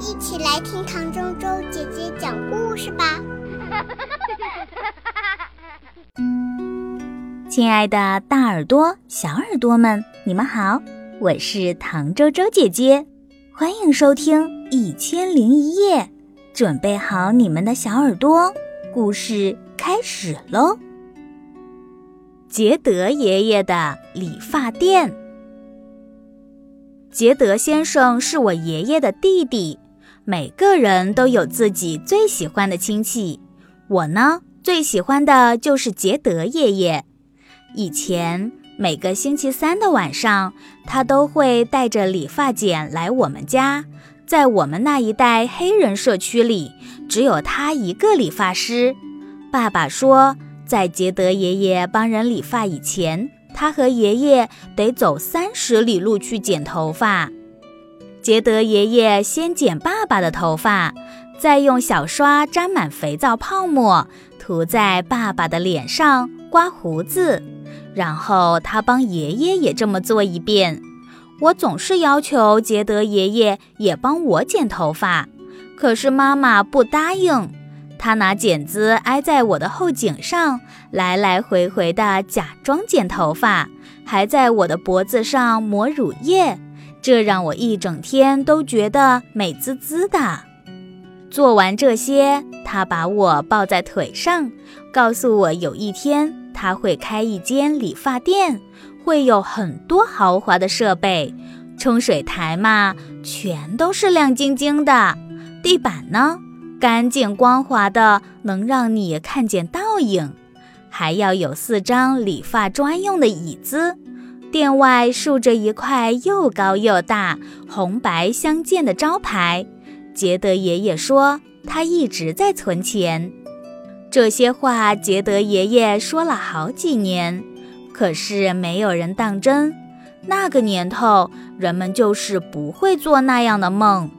一起来听唐周周姐姐讲故事吧。亲爱的，大耳朵、小耳朵们，你们好，我是唐周周姐姐，欢迎收听《一千零一夜》，准备好你们的小耳朵，故事开始喽。杰德爷爷的理发店。杰德先生是我爷爷的弟弟。每个人都有自己最喜欢的亲戚，我呢最喜欢的就是杰德爷爷。以前每个星期三的晚上，他都会带着理发剪来我们家。在我们那一带黑人社区里，只有他一个理发师。爸爸说，在杰德爷爷帮人理发以前，他和爷爷得走三十里路去剪头发。杰德爷爷先剪爸爸的头发，再用小刷沾满肥皂泡沫，涂在爸爸的脸上刮胡子，然后他帮爷爷也这么做一遍。我总是要求杰德爷爷也帮我剪头发，可是妈妈不答应。她拿剪子挨在我的后颈上，来来回回地假装剪头发，还在我的脖子上抹乳液。这让我一整天都觉得美滋滋的。做完这些，他把我抱在腿上，告诉我有一天他会开一间理发店，会有很多豪华的设备，冲水台嘛，全都是亮晶晶的，地板呢，干净光滑的，能让你看见倒影，还要有四张理发专用的椅子。店外竖着一块又高又大、红白相间的招牌。杰德爷爷说：“他一直在存钱。”这些话杰德爷爷说了好几年，可是没有人当真。那个年头，人们就是不会做那样的梦。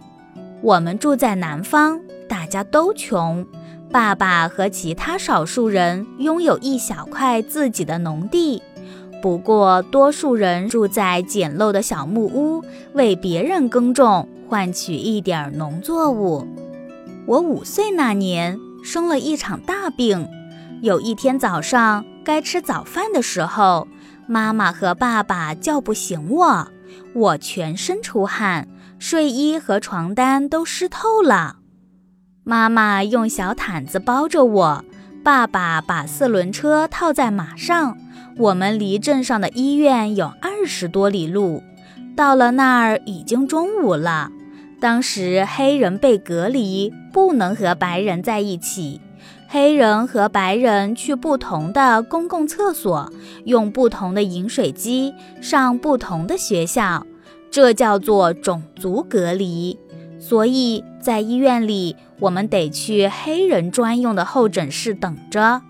我们住在南方，大家都穷。爸爸和其他少数人拥有一小块自己的农地。不过，多数人住在简陋的小木屋，为别人耕种，换取一点农作物。我五岁那年生了一场大病。有一天早上该吃早饭的时候，妈妈和爸爸叫不醒我，我全身出汗，睡衣和床单都湿透了。妈妈用小毯子包着我，爸爸把四轮车套在马上。我们离镇上的医院有二十多里路，到了那儿已经中午了。当时黑人被隔离，不能和白人在一起。黑人和白人去不同的公共厕所，用不同的饮水机，上不同的学校，这叫做种族隔离。所以在医院里，我们得去黑人专用的候诊室等着。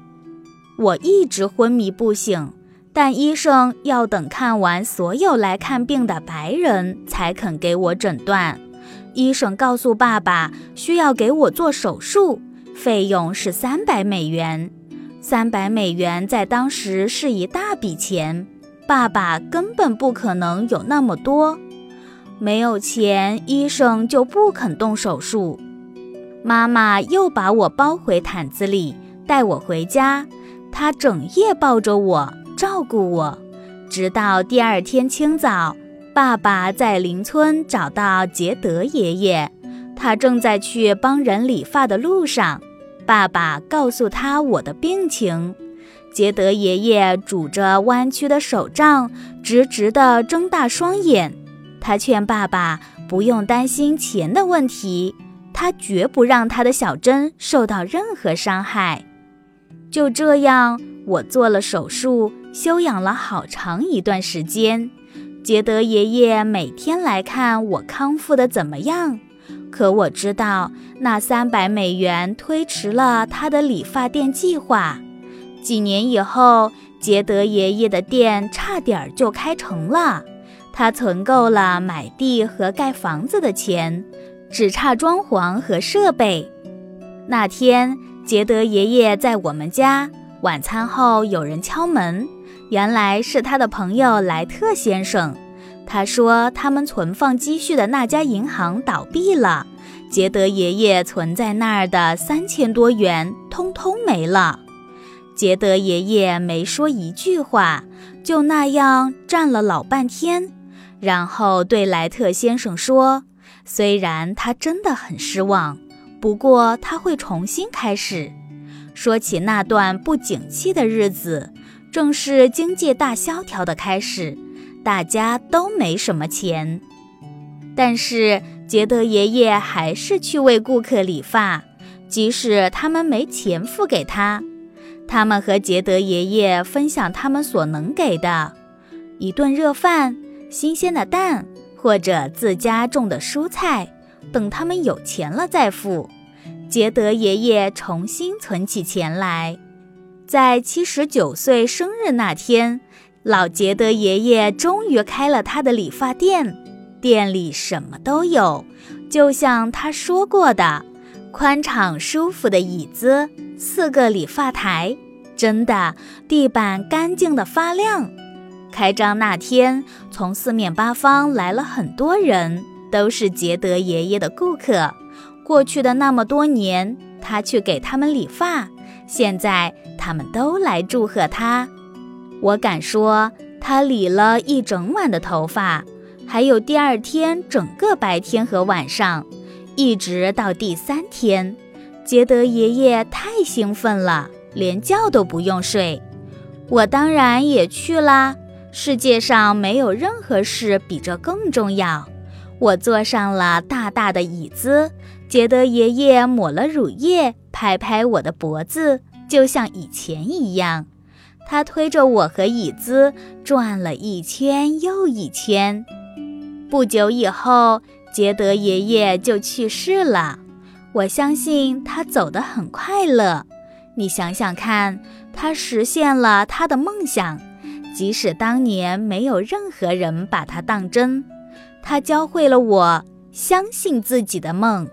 我一直昏迷不醒，但医生要等看完所有来看病的白人才肯给我诊断。医生告诉爸爸，需要给我做手术，费用是三百美元。三百美元在当时是一大笔钱，爸爸根本不可能有那么多。没有钱，医生就不肯动手术。妈妈又把我包回毯子里，带我回家。她整夜抱着我，照顾我，直到第二天清早，爸爸在邻村找到杰德爷爷，他正在去帮人理发的路上。爸爸告诉他我的病情，杰德爷爷拄着弯曲的手杖，直直地睁大双眼。他劝爸爸不用担心钱的问题，他绝不让他的小针受到任何伤害。就这样，我做了手术，休养了好长一段时间。杰德爷爷每天来看我康复的怎么样。可我知道，那三百美元推迟了他的理发店计划。几年以后，杰德爷爷的店差点就开成了。他存够了买地和盖房子的钱，只差装潢和设备。那天。杰德爷爷在我们家晚餐后，有人敲门，原来是他的朋友莱特先生。他说他们存放积蓄的那家银行倒闭了，杰德爷爷存在那儿的三千多元通通没了。杰德爷爷没说一句话，就那样站了老半天，然后对莱特先生说：“虽然他真的很失望，不过他会重新开始。”说起那段不景气的日子，正是经济大萧条的开始，大家都没什么钱。但是杰德爷爷还是去为顾客理发，即使他们没钱付给他。他们和杰德爷爷分享他们所能给的：一顿热饭、新鲜的蛋，或者自家种的蔬菜。等他们有钱了再付。杰德爷爷重新存起钱来，在七十九岁生日那天，老杰德爷爷终于开了他的理发店。店里什么都有，就像他说过的，宽敞舒服的椅子，四个理发台，真的地板干净的发亮。开张那天，从四面八方来了很多人，都是杰德爷爷的顾客。过去的那么多年，他去给他们理发，现在他们都来祝贺他。我敢说，他理了一整晚的头发。还有第二天整个白天和晚上，一直到第三天，杰德爷爷太兴奋了，连觉都不用睡。我当然也去啦。世界上没有任何事比这更重要。我坐上了大大的椅子，杰德爷爷抹了乳液，拍拍我的脖子，就像以前一样。他推着我和椅子转了一圈又一圈。不久以后，杰德爷爷就去世了。我相信他走得很快乐。你想想看，他实现了他的梦想，即使当年没有任何人把它当真。它教会了我相信自己的梦。